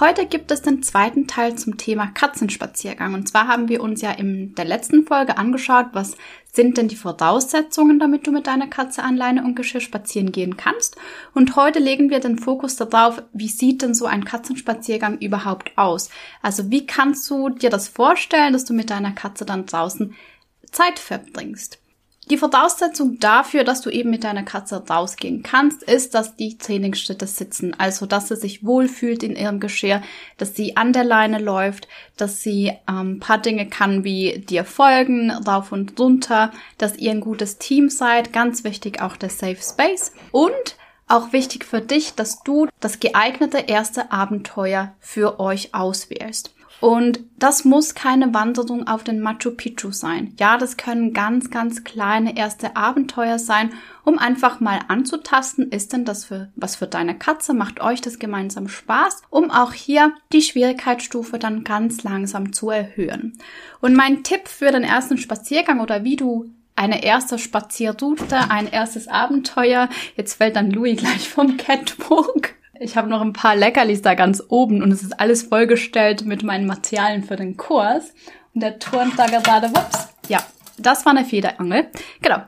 Heute gibt es den zweiten Teil zum Thema Katzenspaziergang. Und zwar haben wir uns ja in der letzten Folge angeschaut, was sind denn die Voraussetzungen, damit du mit deiner Katze an Leine und Geschirr spazieren gehen kannst. Und heute legen wir den Fokus darauf, wie sieht denn so ein Katzenspaziergang überhaupt aus? Also wie kannst du dir das vorstellen, dass du mit deiner Katze dann draußen Zeit verbringst? Die Voraussetzung dafür, dass du eben mit deiner Katze rausgehen kannst, ist, dass die Trainingsschritte sitzen. Also, dass sie sich wohlfühlt in ihrem Geschirr, dass sie an der Leine läuft, dass sie ähm, paar Dinge kann wie dir folgen, rauf und runter, dass ihr ein gutes Team seid. Ganz wichtig auch der Safe Space. Und auch wichtig für dich, dass du das geeignete erste Abenteuer für euch auswählst. Und das muss keine Wanderung auf den Machu Picchu sein. Ja, das können ganz, ganz kleine erste Abenteuer sein, um einfach mal anzutasten, ist denn das für, was für deine Katze, macht euch das gemeinsam Spaß, um auch hier die Schwierigkeitsstufe dann ganz langsam zu erhöhen. Und mein Tipp für den ersten Spaziergang oder wie du eine erste Spazierroute, ein erstes Abenteuer. Jetzt fällt dann Louis gleich vom Catwalk. Ich habe noch ein paar Leckerlis da ganz oben und es ist alles vollgestellt mit meinen Materialien für den Kurs. Und der turnt da gerade, wups, ja, das war eine Federangel. Genau.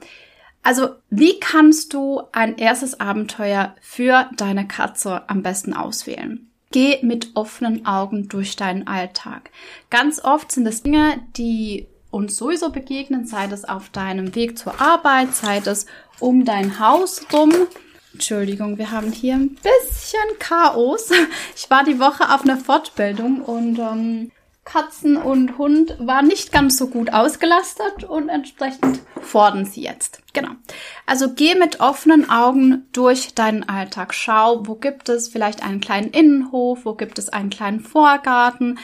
Also, wie kannst du ein erstes Abenteuer für deine Katze am besten auswählen? Geh mit offenen Augen durch deinen Alltag. Ganz oft sind es Dinge, die uns sowieso begegnen, sei es auf deinem Weg zur Arbeit, sei es um dein Haus rum Entschuldigung, wir haben hier ein bisschen Chaos. Ich war die Woche auf einer Fortbildung und ähm, Katzen und Hund waren nicht ganz so gut ausgelastet und entsprechend fordern sie jetzt. Genau. Also geh mit offenen Augen durch deinen Alltag. Schau, wo gibt es vielleicht einen kleinen Innenhof, wo gibt es einen kleinen Vorgarten,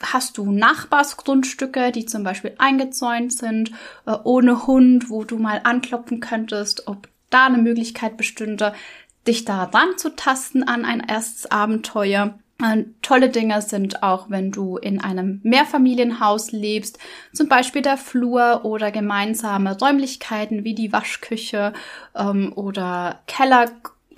Hast du Nachbarsgrundstücke, die zum Beispiel eingezäunt sind, äh, ohne Hund, wo du mal anklopfen könntest, ob da eine Möglichkeit bestünde, dich da ranzutasten an ein erstes Abenteuer. Äh, tolle Dinge sind auch, wenn du in einem Mehrfamilienhaus lebst, zum Beispiel der Flur oder gemeinsame Räumlichkeiten wie die Waschküche ähm, oder Keller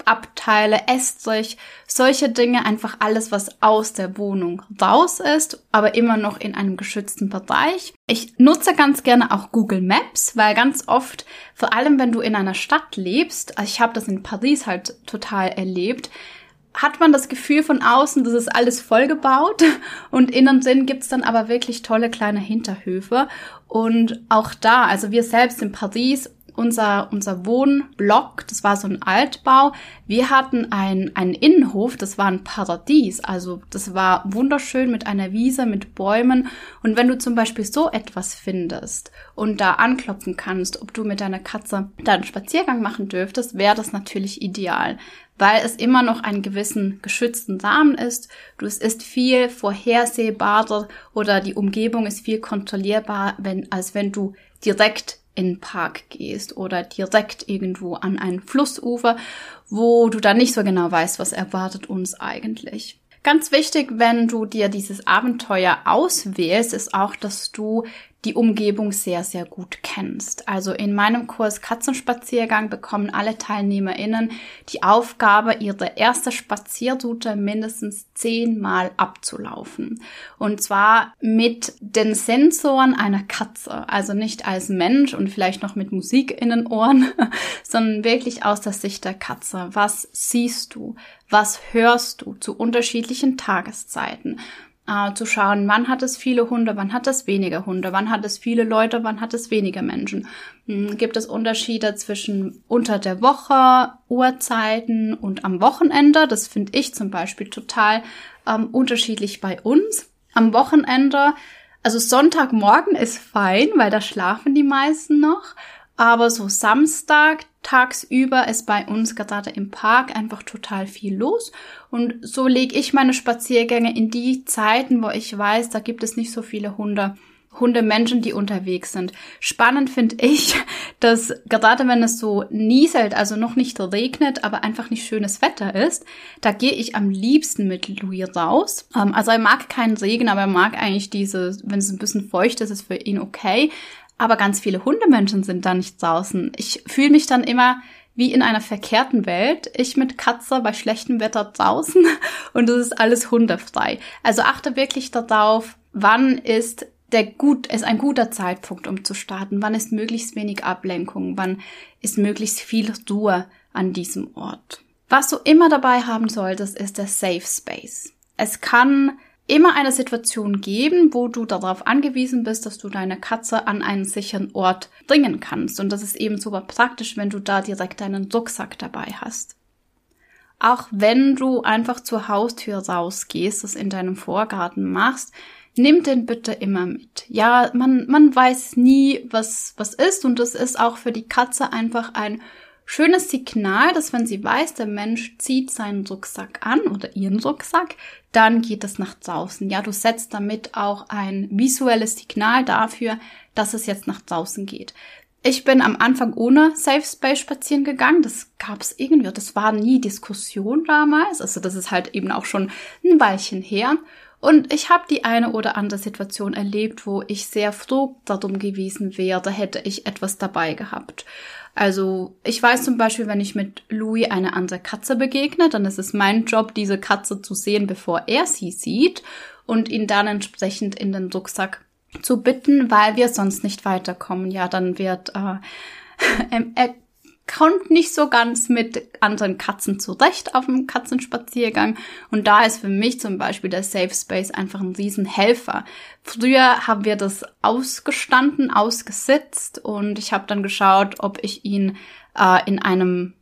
Abteile, Estrich, solche Dinge, einfach alles, was aus der Wohnung raus ist, aber immer noch in einem geschützten Bereich. Ich nutze ganz gerne auch Google Maps, weil ganz oft, vor allem wenn du in einer Stadt lebst, also ich habe das in Paris halt total erlebt, hat man das Gefühl von außen, das ist alles vollgebaut und innen drin gibt's dann aber wirklich tolle kleine Hinterhöfe. Und auch da, also wir selbst in Paris unser, unser Wohnblock, das war so ein Altbau. Wir hatten ein, einen Innenhof, das war ein Paradies. Also das war wunderschön mit einer Wiese, mit Bäumen. Und wenn du zum Beispiel so etwas findest und da anklopfen kannst, ob du mit deiner Katze da einen Spaziergang machen dürftest, wäre das natürlich ideal weil es immer noch einen gewissen geschützten Rahmen ist. Du, es ist viel vorhersehbarer oder die Umgebung ist viel kontrollierbar, wenn, als wenn du direkt in den Park gehst oder direkt irgendwo an ein Flussufer, wo du dann nicht so genau weißt, was erwartet uns eigentlich. Ganz wichtig, wenn du dir dieses Abenteuer auswählst, ist auch, dass du die Umgebung sehr, sehr gut kennst. Also in meinem Kurs Katzenspaziergang bekommen alle TeilnehmerInnen die Aufgabe, ihre erste Spazierroute mindestens zehnmal abzulaufen. Und zwar mit den Sensoren einer Katze. Also nicht als Mensch und vielleicht noch mit Musik in den Ohren, sondern wirklich aus der Sicht der Katze. Was siehst du? Was hörst du zu unterschiedlichen Tageszeiten? Äh, zu schauen, wann hat es viele Hunde, wann hat es weniger Hunde, wann hat es viele Leute, wann hat es weniger Menschen. Hm, gibt es Unterschiede zwischen unter der Woche, Uhrzeiten und am Wochenende? Das finde ich zum Beispiel total ähm, unterschiedlich bei uns. Am Wochenende, also Sonntagmorgen ist fein, weil da schlafen die meisten noch. Aber so Samstag, tagsüber ist bei uns gerade im Park einfach total viel los. Und so lege ich meine Spaziergänge in die Zeiten, wo ich weiß, da gibt es nicht so viele Hunde, Hundemenschen, die unterwegs sind. Spannend finde ich, dass gerade wenn es so nieselt, also noch nicht regnet, aber einfach nicht schönes Wetter ist, da gehe ich am liebsten mit Louis raus. Ähm, also er mag keinen Regen, aber er mag eigentlich diese, wenn es ein bisschen feucht ist, ist für ihn okay. Aber ganz viele Hundemenschen sind da nicht draußen. Ich fühle mich dann immer wie in einer verkehrten Welt. Ich mit Katze bei schlechtem Wetter draußen und es ist alles hundefrei. Also achte wirklich darauf, wann ist der gut, ist ein guter Zeitpunkt, um zu starten. Wann ist möglichst wenig Ablenkung? Wann ist möglichst viel Ruhe an diesem Ort? Was du immer dabei haben solltest, ist der Safe Space. Es kann immer eine Situation geben, wo du darauf angewiesen bist, dass du deine Katze an einen sicheren Ort bringen kannst. Und das ist eben super praktisch, wenn du da direkt deinen Rucksack dabei hast. Auch wenn du einfach zur Haustür rausgehst, das in deinem Vorgarten machst, nimm den bitte immer mit. Ja, man, man weiß nie, was, was ist und es ist auch für die Katze einfach ein schönes Signal, dass wenn sie weiß, der Mensch zieht seinen Rucksack an oder ihren Rucksack, dann geht es nach draußen. Ja, du setzt damit auch ein visuelles Signal dafür, dass es jetzt nach draußen geht. Ich bin am Anfang ohne Safe Space spazieren gegangen. Das gab es irgendwie. Das war nie Diskussion damals. Also das ist halt eben auch schon ein Weilchen her. Und ich habe die eine oder andere Situation erlebt, wo ich sehr froh darum gewesen wäre, hätte ich etwas dabei gehabt. Also ich weiß zum Beispiel, wenn ich mit Louis eine andere Katze begegne, dann ist es mein Job, diese Katze zu sehen, bevor er sie sieht und ihn dann entsprechend in den Rucksack zu bitten, weil wir sonst nicht weiterkommen. Ja, dann wird äh, kommt nicht so ganz mit anderen Katzen zurecht auf dem Katzenspaziergang. Und da ist für mich zum Beispiel der Safe Space einfach ein Riesenhelfer. Früher haben wir das ausgestanden, ausgesetzt und ich habe dann geschaut, ob ich ihn äh, in einem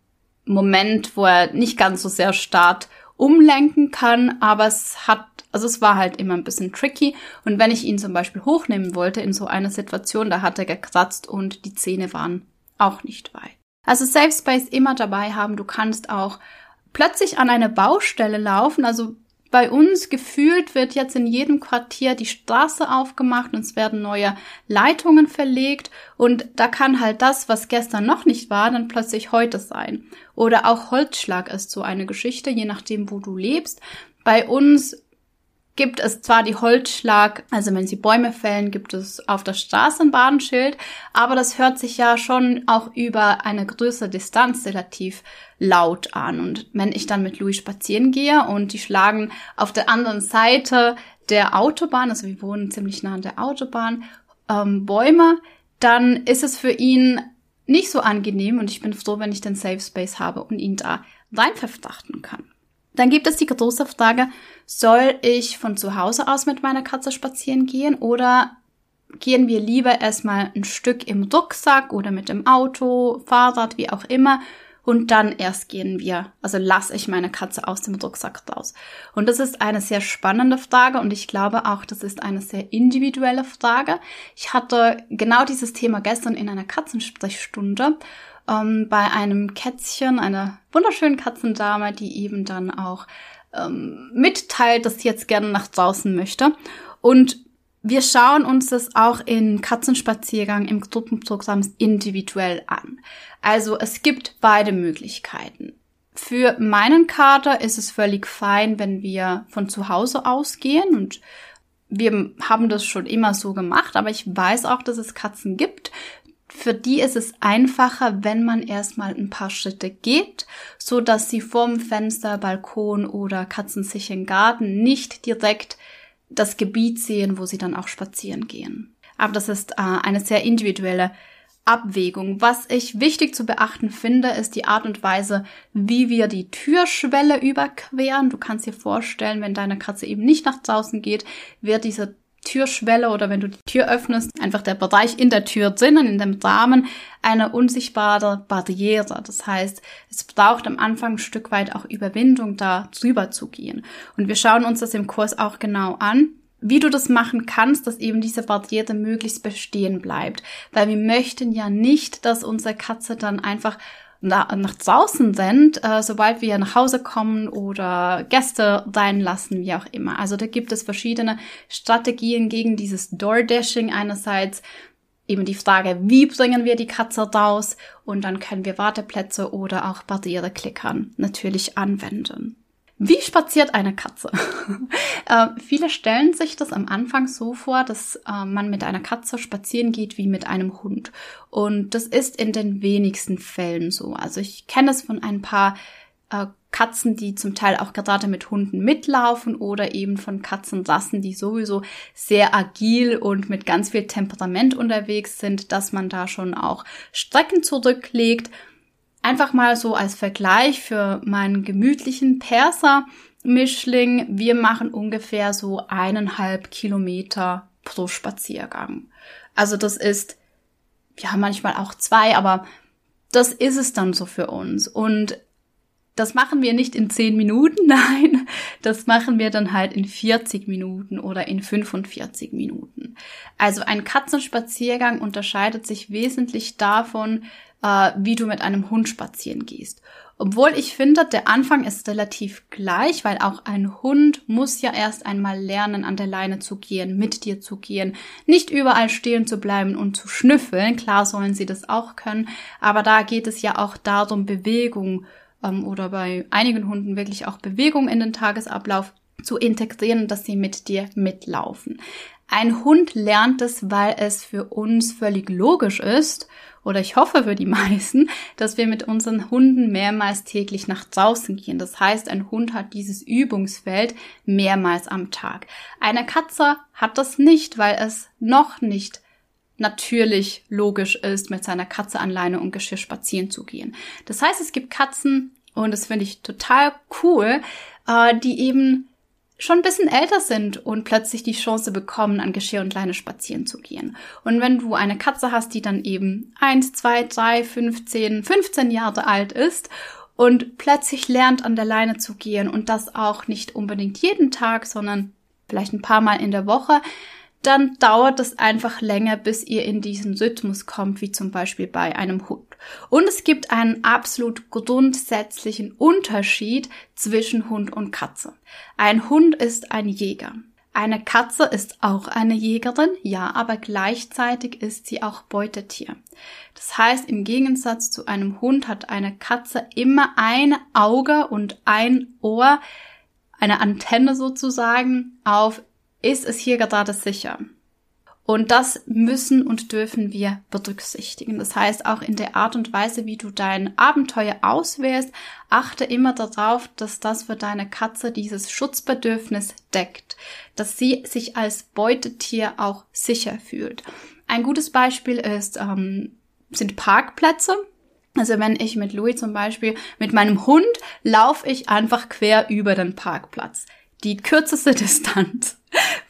Moment, wo er nicht ganz so sehr starrt, umlenken kann, aber es hat, also es war halt immer ein bisschen tricky. Und wenn ich ihn zum Beispiel hochnehmen wollte in so einer Situation, da hat er gekratzt und die Zähne waren auch nicht weit. Also Safe Space immer dabei haben. Du kannst auch plötzlich an eine Baustelle laufen. Also bei uns gefühlt wird jetzt in jedem Quartier die Straße aufgemacht und es werden neue Leitungen verlegt und da kann halt das, was gestern noch nicht war, dann plötzlich heute sein. Oder auch Holzschlag ist so eine Geschichte, je nachdem, wo du lebst. Bei uns gibt es zwar die Holzschlag, also wenn sie Bäume fällen, gibt es auf der Straße ein Badenschild, aber das hört sich ja schon auch über eine größere Distanz relativ laut an. Und wenn ich dann mit Louis spazieren gehe und die schlagen auf der anderen Seite der Autobahn, also wir wohnen ziemlich nah an der Autobahn, ähm, Bäume, dann ist es für ihn nicht so angenehm und ich bin froh, wenn ich den Safe Space habe und ihn da rein verfrachten kann. Dann gibt es die große Frage, soll ich von zu Hause aus mit meiner Katze spazieren gehen oder gehen wir lieber erstmal ein Stück im Rucksack oder mit dem Auto, Fahrrad, wie auch immer und dann erst gehen wir, also lasse ich meine Katze aus dem Rucksack raus. Und das ist eine sehr spannende Frage und ich glaube auch, das ist eine sehr individuelle Frage. Ich hatte genau dieses Thema gestern in einer Katzensprechstunde ähm, bei einem Kätzchen, einer wunderschönen Katzendame, die eben dann auch ähm, mitteilt, dass sie jetzt gerne nach draußen möchte. Und wir schauen uns das auch in Katzenspaziergang im Gruppenprogramm individuell an. Also es gibt beide Möglichkeiten. Für meinen Kater ist es völlig fein, wenn wir von zu Hause ausgehen und wir haben das schon immer so gemacht, aber ich weiß auch, dass es Katzen gibt, für die ist es einfacher, wenn man erstmal ein paar Schritte geht, so dass sie vorm Fenster, Balkon oder katzensicheren Garten nicht direkt das Gebiet sehen, wo sie dann auch spazieren gehen. Aber das ist äh, eine sehr individuelle Abwägung. Was ich wichtig zu beachten finde, ist die Art und Weise, wie wir die Türschwelle überqueren. Du kannst dir vorstellen, wenn deine Katze eben nicht nach draußen geht, wird diese Türschwelle oder wenn du die Tür öffnest, einfach der Bereich in der Tür drinnen, in dem Rahmen, eine unsichtbare Barriere. Das heißt, es braucht am Anfang ein Stück weit auch Überwindung, da drüber zu gehen. Und wir schauen uns das im Kurs auch genau an, wie du das machen kannst, dass eben diese Barriere möglichst bestehen bleibt. Weil wir möchten ja nicht, dass unsere Katze dann einfach nach, draußen sind, äh, sobald wir nach Hause kommen oder Gäste sein lassen, wie auch immer. Also da gibt es verschiedene Strategien gegen dieses Door-Dashing einerseits. Eben die Frage, wie bringen wir die Katze raus? Und dann können wir Warteplätze oder auch Barriere-Klickern natürlich anwenden. Wie spaziert eine Katze? äh, viele stellen sich das am Anfang so vor, dass äh, man mit einer Katze spazieren geht wie mit einem Hund. Und das ist in den wenigsten Fällen so. Also ich kenne es von ein paar äh, Katzen, die zum Teil auch gerade mit Hunden mitlaufen oder eben von Katzenrassen, die sowieso sehr agil und mit ganz viel Temperament unterwegs sind, dass man da schon auch Strecken zurücklegt. Einfach mal so als Vergleich für meinen gemütlichen Perser-Mischling. Wir machen ungefähr so eineinhalb Kilometer pro Spaziergang. Also das ist, ja, manchmal auch zwei, aber das ist es dann so für uns. Und das machen wir nicht in zehn Minuten, nein, das machen wir dann halt in 40 Minuten oder in 45 Minuten. Also ein Katzenspaziergang unterscheidet sich wesentlich davon, äh, wie du mit einem Hund spazieren gehst. Obwohl ich finde, der Anfang ist relativ gleich, weil auch ein Hund muss ja erst einmal lernen, an der Leine zu gehen, mit dir zu gehen, nicht überall stehen zu bleiben und zu schnüffeln. Klar sollen sie das auch können, aber da geht es ja auch darum, Bewegung ähm, oder bei einigen Hunden wirklich auch Bewegung in den Tagesablauf zu integrieren, dass sie mit dir mitlaufen. Ein Hund lernt es, weil es für uns völlig logisch ist oder ich hoffe für die meisten, dass wir mit unseren Hunden mehrmals täglich nach draußen gehen. Das heißt, ein Hund hat dieses Übungsfeld mehrmals am Tag. Eine Katze hat das nicht, weil es noch nicht natürlich logisch ist, mit seiner Katze an Leine und Geschirr spazieren zu gehen. Das heißt, es gibt Katzen, und das finde ich total cool, äh, die eben schon ein bisschen älter sind und plötzlich die Chance bekommen, an Geschirr und Leine spazieren zu gehen. Und wenn du eine Katze hast, die dann eben eins, zwei, drei, 15, 15 Jahre alt ist und plötzlich lernt, an der Leine zu gehen und das auch nicht unbedingt jeden Tag, sondern vielleicht ein paar Mal in der Woche, dann dauert es einfach länger, bis ihr in diesen Rhythmus kommt, wie zum Beispiel bei einem Hund. Und es gibt einen absolut grundsätzlichen Unterschied zwischen Hund und Katze. Ein Hund ist ein Jäger. Eine Katze ist auch eine Jägerin, ja, aber gleichzeitig ist sie auch Beutetier. Das heißt, im Gegensatz zu einem Hund hat eine Katze immer ein Auge und ein Ohr, eine Antenne sozusagen auf ist es hier gerade sicher? Und das müssen und dürfen wir berücksichtigen. Das heißt, auch in der Art und Weise, wie du dein Abenteuer auswählst, achte immer darauf, dass das für deine Katze dieses Schutzbedürfnis deckt, dass sie sich als Beutetier auch sicher fühlt. Ein gutes Beispiel ist, ähm, sind Parkplätze. Also wenn ich mit Louis zum Beispiel mit meinem Hund laufe ich einfach quer über den Parkplatz die kürzeste Distanz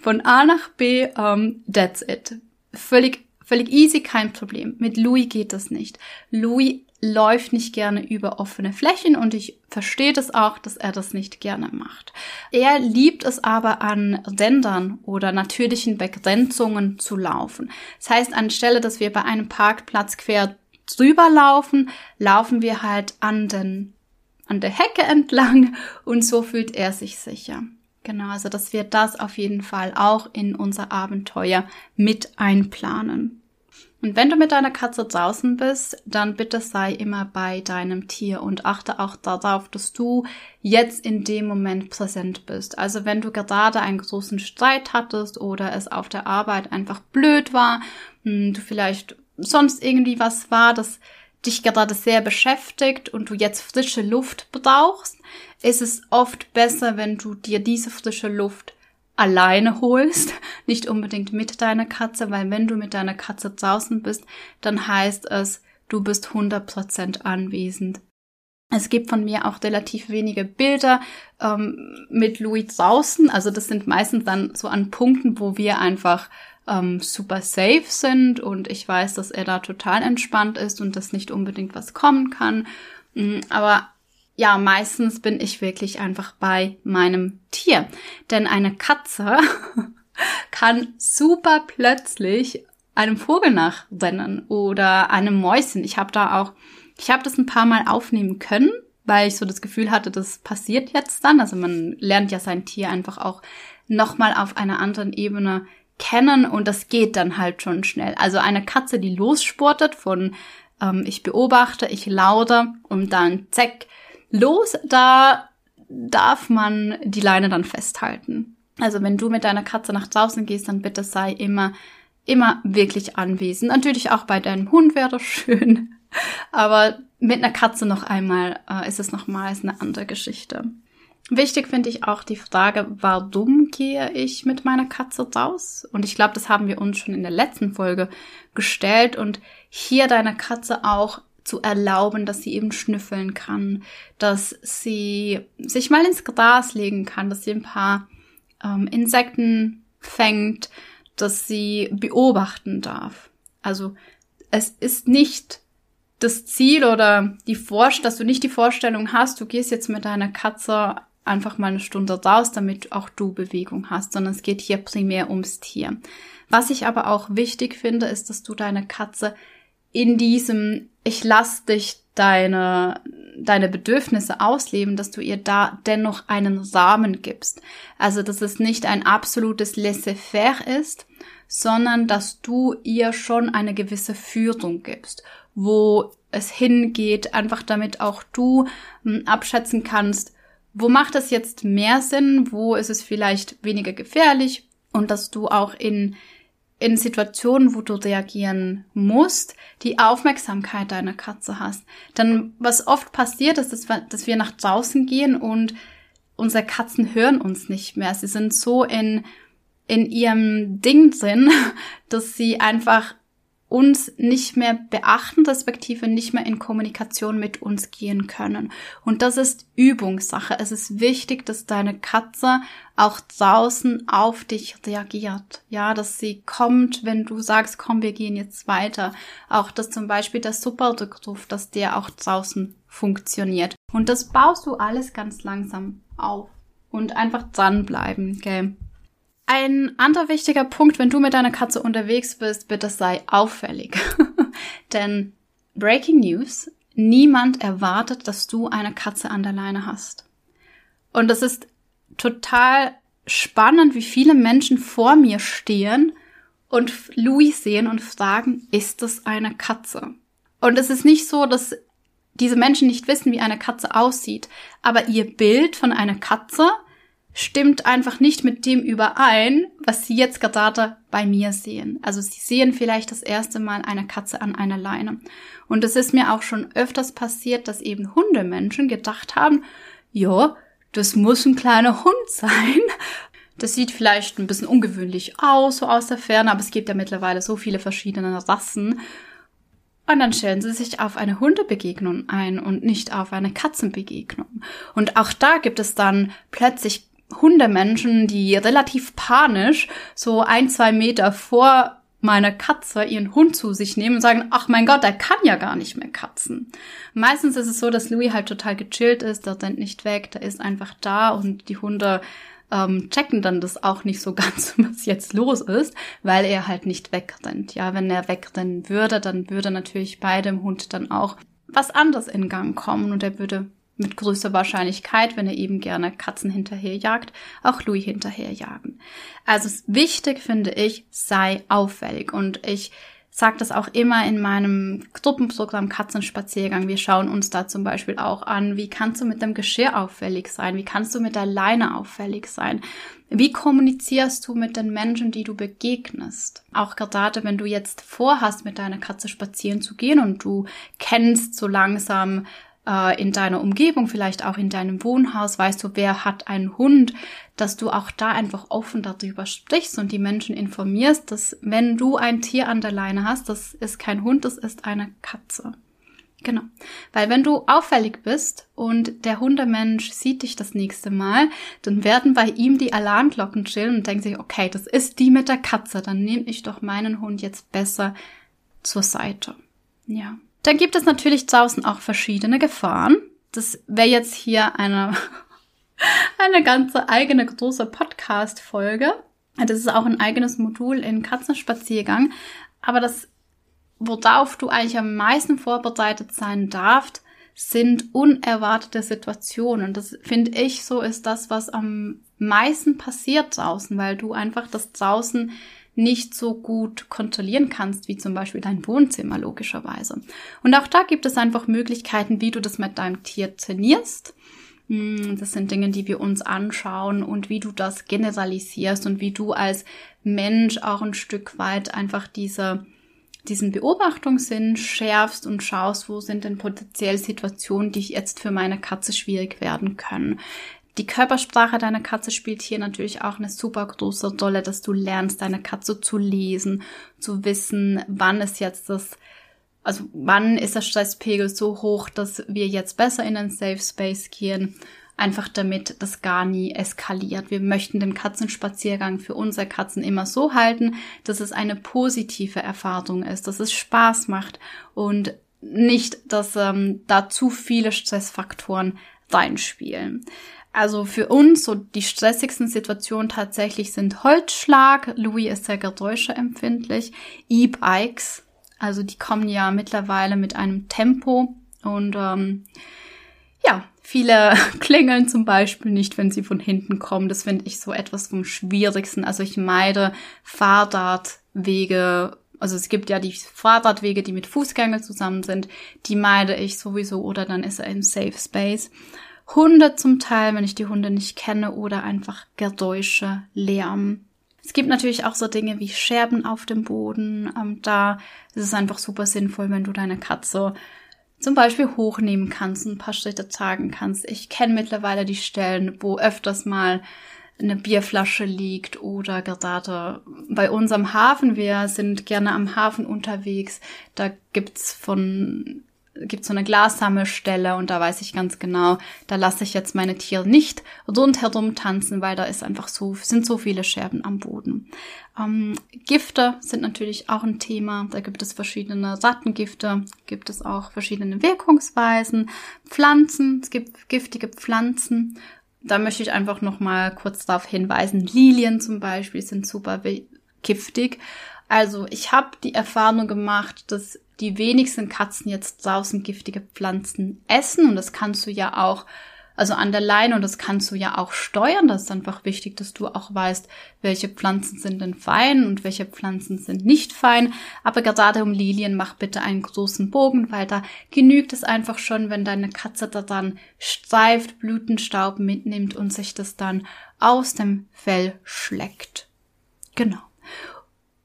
von A nach B, um, ähm, that's it. Völlig, völlig easy, kein Problem. Mit Louis geht das nicht. Louis läuft nicht gerne über offene Flächen und ich verstehe das auch, dass er das nicht gerne macht. Er liebt es aber an Rändern oder natürlichen Begrenzungen zu laufen. Das heißt, anstelle, dass wir bei einem Parkplatz quer drüber laufen, laufen wir halt an den an der Hecke entlang und so fühlt er sich sicher. Genau, also dass wir das auf jeden Fall auch in unser Abenteuer mit einplanen. Und wenn du mit deiner Katze draußen bist, dann bitte sei immer bei deinem Tier und achte auch darauf, dass du jetzt in dem Moment präsent bist. Also wenn du gerade einen großen Streit hattest oder es auf der Arbeit einfach blöd war, hm, du vielleicht sonst irgendwie was war, das dich gerade sehr beschäftigt und du jetzt frische Luft brauchst, ist es oft besser, wenn du dir diese frische Luft alleine holst, nicht unbedingt mit deiner Katze, weil wenn du mit deiner Katze draußen bist, dann heißt es, du bist 100% anwesend. Es gibt von mir auch relativ wenige Bilder ähm, mit Louis draußen. Also das sind meistens dann so an Punkten, wo wir einfach ähm, super safe sind und ich weiß, dass er da total entspannt ist und dass nicht unbedingt was kommen kann. Mm, aber ja, meistens bin ich wirklich einfach bei meinem Tier. Denn eine Katze kann super plötzlich einem Vogel nachrennen oder einem Mäuschen. Ich habe da auch Ich habe das ein paar Mal aufnehmen können, weil ich so das Gefühl hatte, das passiert jetzt dann. Also man lernt ja sein Tier einfach auch nochmal auf einer anderen Ebene kennen und das geht dann halt schon schnell. Also eine Katze, die lossportet von ähm, ich beobachte, ich laude und dann zack, los, da darf man die Leine dann festhalten. Also wenn du mit deiner Katze nach draußen gehst, dann bitte sei immer, immer wirklich anwesend. Natürlich auch bei deinem Hund wäre das schön. Aber mit einer Katze noch einmal äh, ist es nochmals eine andere Geschichte. Wichtig finde ich auch die Frage, warum gehe ich mit meiner Katze raus? Und ich glaube, das haben wir uns schon in der letzten Folge gestellt und hier deiner Katze auch zu erlauben, dass sie eben schnüffeln kann, dass sie sich mal ins Gras legen kann, dass sie ein paar ähm, Insekten fängt, dass sie beobachten darf. Also es ist nicht das Ziel oder die Vorstellung, dass du nicht die Vorstellung hast, du gehst jetzt mit deiner Katze einfach mal eine Stunde raus, damit auch du Bewegung hast, sondern es geht hier primär ums Tier. Was ich aber auch wichtig finde, ist, dass du deine Katze in diesem, ich lass dich deine, deine Bedürfnisse ausleben, dass du ihr da dennoch einen Rahmen gibst. Also, dass es nicht ein absolutes Laissez-faire ist, sondern dass du ihr schon eine gewisse Führung gibst, wo es hingeht, einfach damit auch du hm, abschätzen kannst, wo macht es jetzt mehr Sinn, wo ist es vielleicht weniger gefährlich und dass du auch in, in Situationen, wo du reagieren musst, die Aufmerksamkeit deiner Katze hast. Dann, was oft passiert, ist, dass wir, dass wir nach draußen gehen und unsere Katzen hören uns nicht mehr. Sie sind so in, in ihrem Ding drin, dass sie einfach uns nicht mehr beachten, respektive nicht mehr in Kommunikation mit uns gehen können. Und das ist Übungssache. Es ist wichtig, dass deine Katze auch draußen auf dich reagiert. Ja, dass sie kommt, wenn du sagst, komm, wir gehen jetzt weiter. Auch, dass zum Beispiel der Superdrückruf, dass der auch draußen funktioniert. Und das baust du alles ganz langsam auf. Und einfach dranbleiben, gell? Ein anderer wichtiger Punkt, wenn du mit deiner Katze unterwegs bist, bitte sei auffällig. Denn Breaking News, niemand erwartet, dass du eine Katze an der Leine hast. Und das ist total spannend, wie viele Menschen vor mir stehen und Louis sehen und fragen, ist das eine Katze? Und es ist nicht so, dass diese Menschen nicht wissen, wie eine Katze aussieht, aber ihr Bild von einer Katze stimmt einfach nicht mit dem überein, was sie jetzt gerade bei mir sehen. Also sie sehen vielleicht das erste Mal eine Katze an einer Leine. Und es ist mir auch schon öfters passiert, dass eben Hundemenschen gedacht haben, ja, das muss ein kleiner Hund sein. Das sieht vielleicht ein bisschen ungewöhnlich aus, so aus der Ferne, aber es gibt ja mittlerweile so viele verschiedene Rassen. Und dann stellen sie sich auf eine Hundebegegnung ein und nicht auf eine Katzenbegegnung. Und auch da gibt es dann plötzlich Hundemenschen, die relativ panisch so ein, zwei Meter vor meiner Katze ihren Hund zu sich nehmen und sagen, ach mein Gott, der kann ja gar nicht mehr katzen. Meistens ist es so, dass Louis halt total gechillt ist, der rennt nicht weg, der ist einfach da und die Hunde ähm, checken dann das auch nicht so ganz, was jetzt los ist, weil er halt nicht wegrennt. Ja, wenn er wegrennen würde, dann würde natürlich bei dem Hund dann auch was anderes in Gang kommen und er würde mit größter Wahrscheinlichkeit, wenn er eben gerne Katzen hinterherjagt, auch Louis hinterherjagen. Also wichtig finde ich, sei auffällig und ich sage das auch immer in meinem Gruppenprogramm Katzenspaziergang. Wir schauen uns da zum Beispiel auch an, wie kannst du mit dem Geschirr auffällig sein? Wie kannst du mit der Leine auffällig sein? Wie kommunizierst du mit den Menschen, die du begegnest? Auch gerade wenn du jetzt vorhast, mit deiner Katze spazieren zu gehen und du kennst so langsam äh, in deiner Umgebung, vielleicht auch in deinem Wohnhaus, weißt du, wer hat einen Hund, dass du auch da einfach offen darüber sprichst und die Menschen informierst, dass wenn du ein Tier an der Leine hast, das ist kein Hund, das ist eine Katze. Genau. Weil wenn du auffällig bist und der Hundemensch sieht dich das nächste Mal, dann werden bei ihm die Alarmglocken chillen und denkt sich, okay, das ist die mit der Katze, dann nehme ich doch meinen Hund jetzt besser zur Seite. Ja. Dann gibt es natürlich draußen auch verschiedene Gefahren. Das wäre jetzt hier eine, eine ganze eigene große Podcast-Folge. Das ist auch ein eigenes Modul in Katzenspaziergang. Aber das worauf du eigentlich am meisten vorbereitet sein darfst, sind unerwartete Situationen. Das finde ich so ist das, was am meisten passiert draußen, weil du einfach das draußen nicht so gut kontrollieren kannst, wie zum Beispiel dein Wohnzimmer logischerweise. Und auch da gibt es einfach Möglichkeiten, wie du das mit deinem Tier trainierst. Hm, das sind Dinge, die wir uns anschauen und wie du das generalisierst und wie du als Mensch auch ein Stück weit einfach diese diesen Beobachtungssinn schärfst und schaust, wo sind denn potenziell Situationen, die jetzt für meine Katze schwierig werden können. Die Körpersprache deiner Katze spielt hier natürlich auch eine super große Rolle, dass du lernst, deine Katze zu lesen, zu wissen, wann ist jetzt das, also wann ist der Stresspegel so hoch, dass wir jetzt besser in einen Safe Space gehen einfach damit das gar nie eskaliert. Wir möchten den Katzenspaziergang für unsere Katzen immer so halten, dass es eine positive Erfahrung ist, dass es Spaß macht und nicht, dass ähm, da zu viele Stressfaktoren reinspielen. Also für uns so die stressigsten Situationen tatsächlich sind Holzschlag, Louis ist sehr geräuscheempfindlich, E-Bikes, also die kommen ja mittlerweile mit einem Tempo und ähm, ja, Viele klingeln zum Beispiel nicht, wenn sie von hinten kommen. Das finde ich so etwas vom Schwierigsten. Also ich meide Fahrradwege. Also es gibt ja die Fahrradwege, die mit Fußgängern zusammen sind. Die meide ich sowieso oder dann ist er im Safe Space. Hunde zum Teil, wenn ich die Hunde nicht kenne oder einfach Geräusche, Lärm. Es gibt natürlich auch so Dinge wie Scherben auf dem Boden. Ähm, da ist es einfach super sinnvoll, wenn du deine Katze zum Beispiel hochnehmen kannst, ein paar Schritte tragen kannst. Ich kenne mittlerweile die Stellen, wo öfters mal eine Bierflasche liegt oder gerade bei unserem Hafen. Wir sind gerne am Hafen unterwegs. Da gibt's von gibt so eine Glassammelstelle und da weiß ich ganz genau, da lasse ich jetzt meine Tiere nicht rundherum tanzen, weil da ist einfach so, sind so viele Scherben am Boden. Ähm, Gifte sind natürlich auch ein Thema. Da gibt es verschiedene Sattengifte, gibt es auch verschiedene Wirkungsweisen. Pflanzen, es gibt giftige Pflanzen. Da möchte ich einfach noch mal kurz darauf hinweisen. Lilien zum Beispiel sind super giftig. Also ich habe die Erfahrung gemacht, dass die wenigsten Katzen jetzt draußen giftige Pflanzen essen und das kannst du ja auch, also an der Leine und das kannst du ja auch steuern. Das ist einfach wichtig, dass du auch weißt, welche Pflanzen sind denn fein und welche Pflanzen sind nicht fein. Aber gerade um Lilien mach bitte einen großen Bogen, weil da genügt es einfach schon, wenn deine Katze da dann streift, Blütenstaub mitnimmt und sich das dann aus dem Fell schleckt. Genau.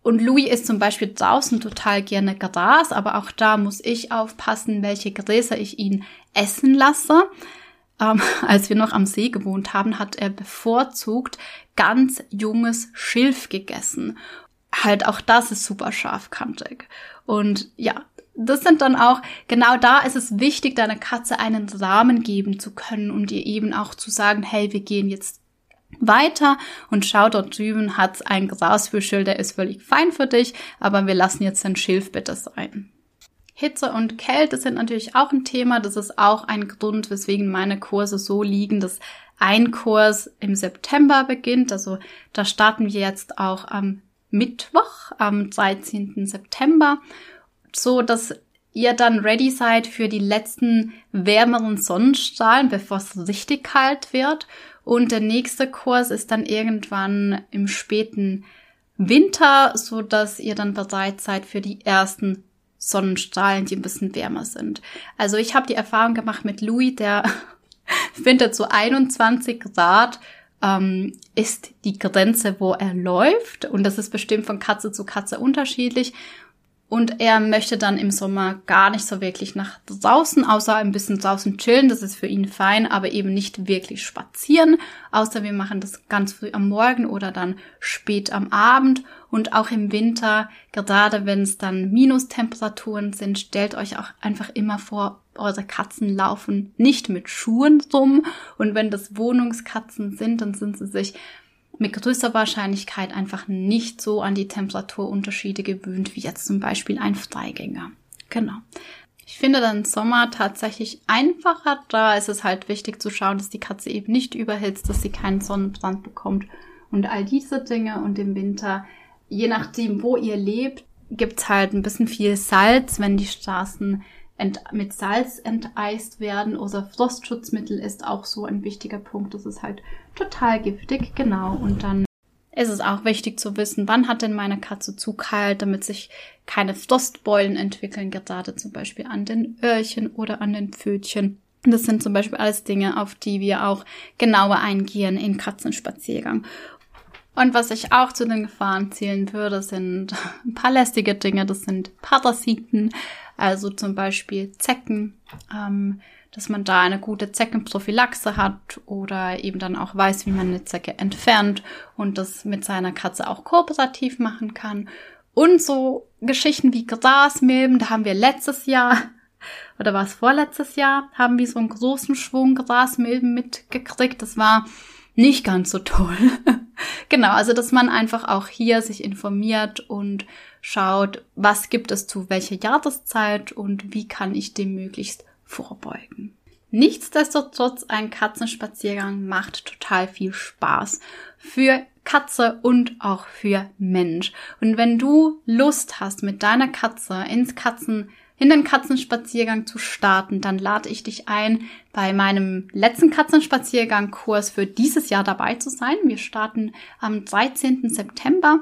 Und Louis ist zum Beispiel draußen total gerne Gras, aber auch da muss ich aufpassen, welche Gräser ich ihn essen lasse. Ähm, als wir noch am See gewohnt haben, hat er bevorzugt ganz junges Schilf gegessen. Halt auch das ist super scharfkantig. Und ja, das sind dann auch, genau da ist es wichtig, deiner Katze einen Rahmen geben zu können und ihr eben auch zu sagen, hey, wir gehen jetzt weiter und schau dort drüben hat's ein Grasbüschel, der ist völlig fein für dich, aber wir lassen jetzt den Schilf bitte sein. Hitze und Kälte sind natürlich auch ein Thema. Das ist auch ein Grund, weswegen meine Kurse so liegen, dass ein Kurs im September beginnt. Also da starten wir jetzt auch am Mittwoch, am 13. September, so dass ihr dann ready seid für die letzten wärmeren Sonnenstrahlen, bevor es richtig kalt wird und der nächste Kurs ist dann irgendwann im späten Winter, so dass ihr dann bereit seid für die ersten Sonnenstrahlen, die ein bisschen wärmer sind. Also ich habe die Erfahrung gemacht mit Louis, der findet so 21 Grad ähm, ist die Grenze, wo er läuft. Und das ist bestimmt von Katze zu Katze unterschiedlich. Und er möchte dann im Sommer gar nicht so wirklich nach draußen, außer ein bisschen draußen chillen. Das ist für ihn fein, aber eben nicht wirklich spazieren. Außer wir machen das ganz früh am Morgen oder dann spät am Abend. Und auch im Winter, gerade wenn es dann Minustemperaturen sind, stellt euch auch einfach immer vor, eure Katzen laufen nicht mit Schuhen rum. Und wenn das Wohnungskatzen sind, dann sind sie sich mit größter Wahrscheinlichkeit einfach nicht so an die Temperaturunterschiede gewöhnt wie jetzt zum Beispiel ein Freigänger. Genau. Ich finde dann Sommer tatsächlich einfacher. Da ist es halt wichtig zu schauen, dass die Katze eben nicht überhitzt, dass sie keinen Sonnenbrand bekommt und all diese Dinge. Und im Winter, je nachdem, wo ihr lebt, gibt's halt ein bisschen viel Salz, wenn die Straßen mit Salz enteist werden oder Frostschutzmittel ist auch so ein wichtiger Punkt. Das ist halt total giftig, genau. Und dann ist es auch wichtig zu wissen, wann hat denn meine Katze zu kalt, damit sich keine Frostbeulen entwickeln, gerade zum Beispiel an den Öhrchen oder an den Pfötchen. Das sind zum Beispiel alles Dinge, auf die wir auch genauer eingehen in Katzenspaziergang. Und was ich auch zu den Gefahren zählen würde, sind ein paar lästige Dinge. Das sind Parasiten, also zum Beispiel Zecken, ähm, dass man da eine gute Zeckenprophylaxe hat oder eben dann auch weiß, wie man eine Zecke entfernt und das mit seiner Katze auch kooperativ machen kann. Und so Geschichten wie Grasmilben, da haben wir letztes Jahr oder war es vorletztes Jahr, haben wir so einen großen Schwung Grasmilben mitgekriegt. Das war nicht ganz so toll. genau, also dass man einfach auch hier sich informiert und schaut, was gibt es zu welcher Jahreszeit und wie kann ich dem möglichst vorbeugen. Nichtsdestotrotz, ein Katzenspaziergang macht total viel Spaß. Für Katze und auch für Mensch. Und wenn du Lust hast, mit deiner Katze ins Katzen in den Katzenspaziergang zu starten, dann lade ich dich ein, bei meinem letzten Katzenspaziergang-Kurs für dieses Jahr dabei zu sein. Wir starten am 13. September.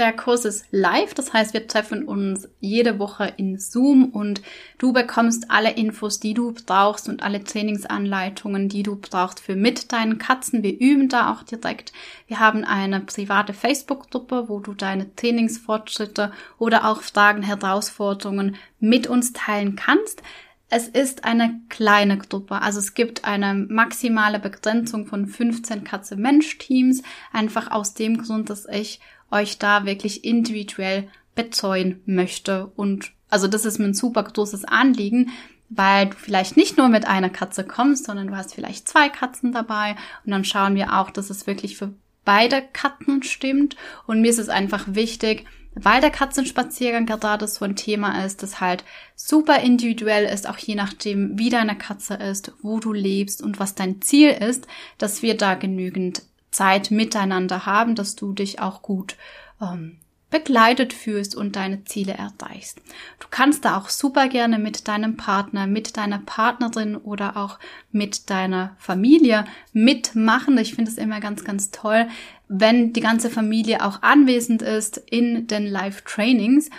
Der Kurs ist live, das heißt, wir treffen uns jede Woche in Zoom und du bekommst alle Infos, die du brauchst und alle Trainingsanleitungen, die du brauchst für mit deinen Katzen. Wir üben da auch direkt. Wir haben eine private Facebook-Gruppe, wo du deine Trainingsfortschritte oder auch Fragen, Herausforderungen mit uns teilen kannst. Es ist eine kleine Gruppe, also es gibt eine maximale Begrenzung von 15 Katze-Mensch-Teams, einfach aus dem Grund, dass ich euch da wirklich individuell betreuen möchte. Und also das ist mir ein super großes Anliegen, weil du vielleicht nicht nur mit einer Katze kommst, sondern du hast vielleicht zwei Katzen dabei. Und dann schauen wir auch, dass es wirklich für beide Katzen stimmt. Und mir ist es einfach wichtig, weil der Katzenspaziergang gerade so ein Thema ist, das halt super individuell ist, auch je nachdem, wie deine Katze ist, wo du lebst und was dein Ziel ist, dass wir da genügend Zeit miteinander haben, dass du dich auch gut ähm, begleitet fühlst und deine Ziele erreichst. Du kannst da auch super gerne mit deinem Partner, mit deiner Partnerin oder auch mit deiner Familie mitmachen. Ich finde es immer ganz, ganz toll, wenn die ganze Familie auch anwesend ist in den Live-Trainings.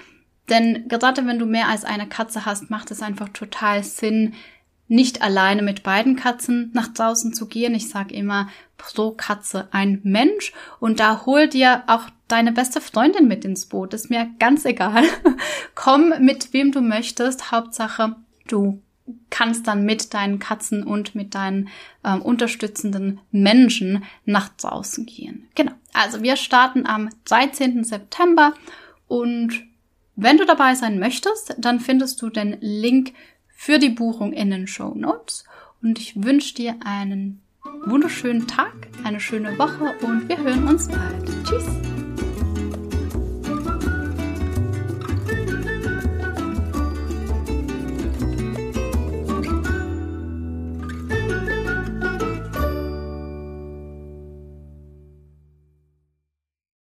Denn gerade wenn du mehr als eine Katze hast, macht es einfach total Sinn, nicht alleine mit beiden Katzen nach draußen zu gehen. Ich sage immer pro Katze ein Mensch und da hol dir auch deine beste Freundin mit ins Boot. Ist mir ganz egal. Komm mit wem du möchtest. Hauptsache, du kannst dann mit deinen Katzen und mit deinen ähm, unterstützenden Menschen nach draußen gehen. Genau. Also wir starten am 13. September und wenn du dabei sein möchtest, dann findest du den Link für die Buchung in den Show Notes. Und ich wünsche dir einen wunderschönen Tag, eine schöne Woche und wir hören uns bald. Tschüss!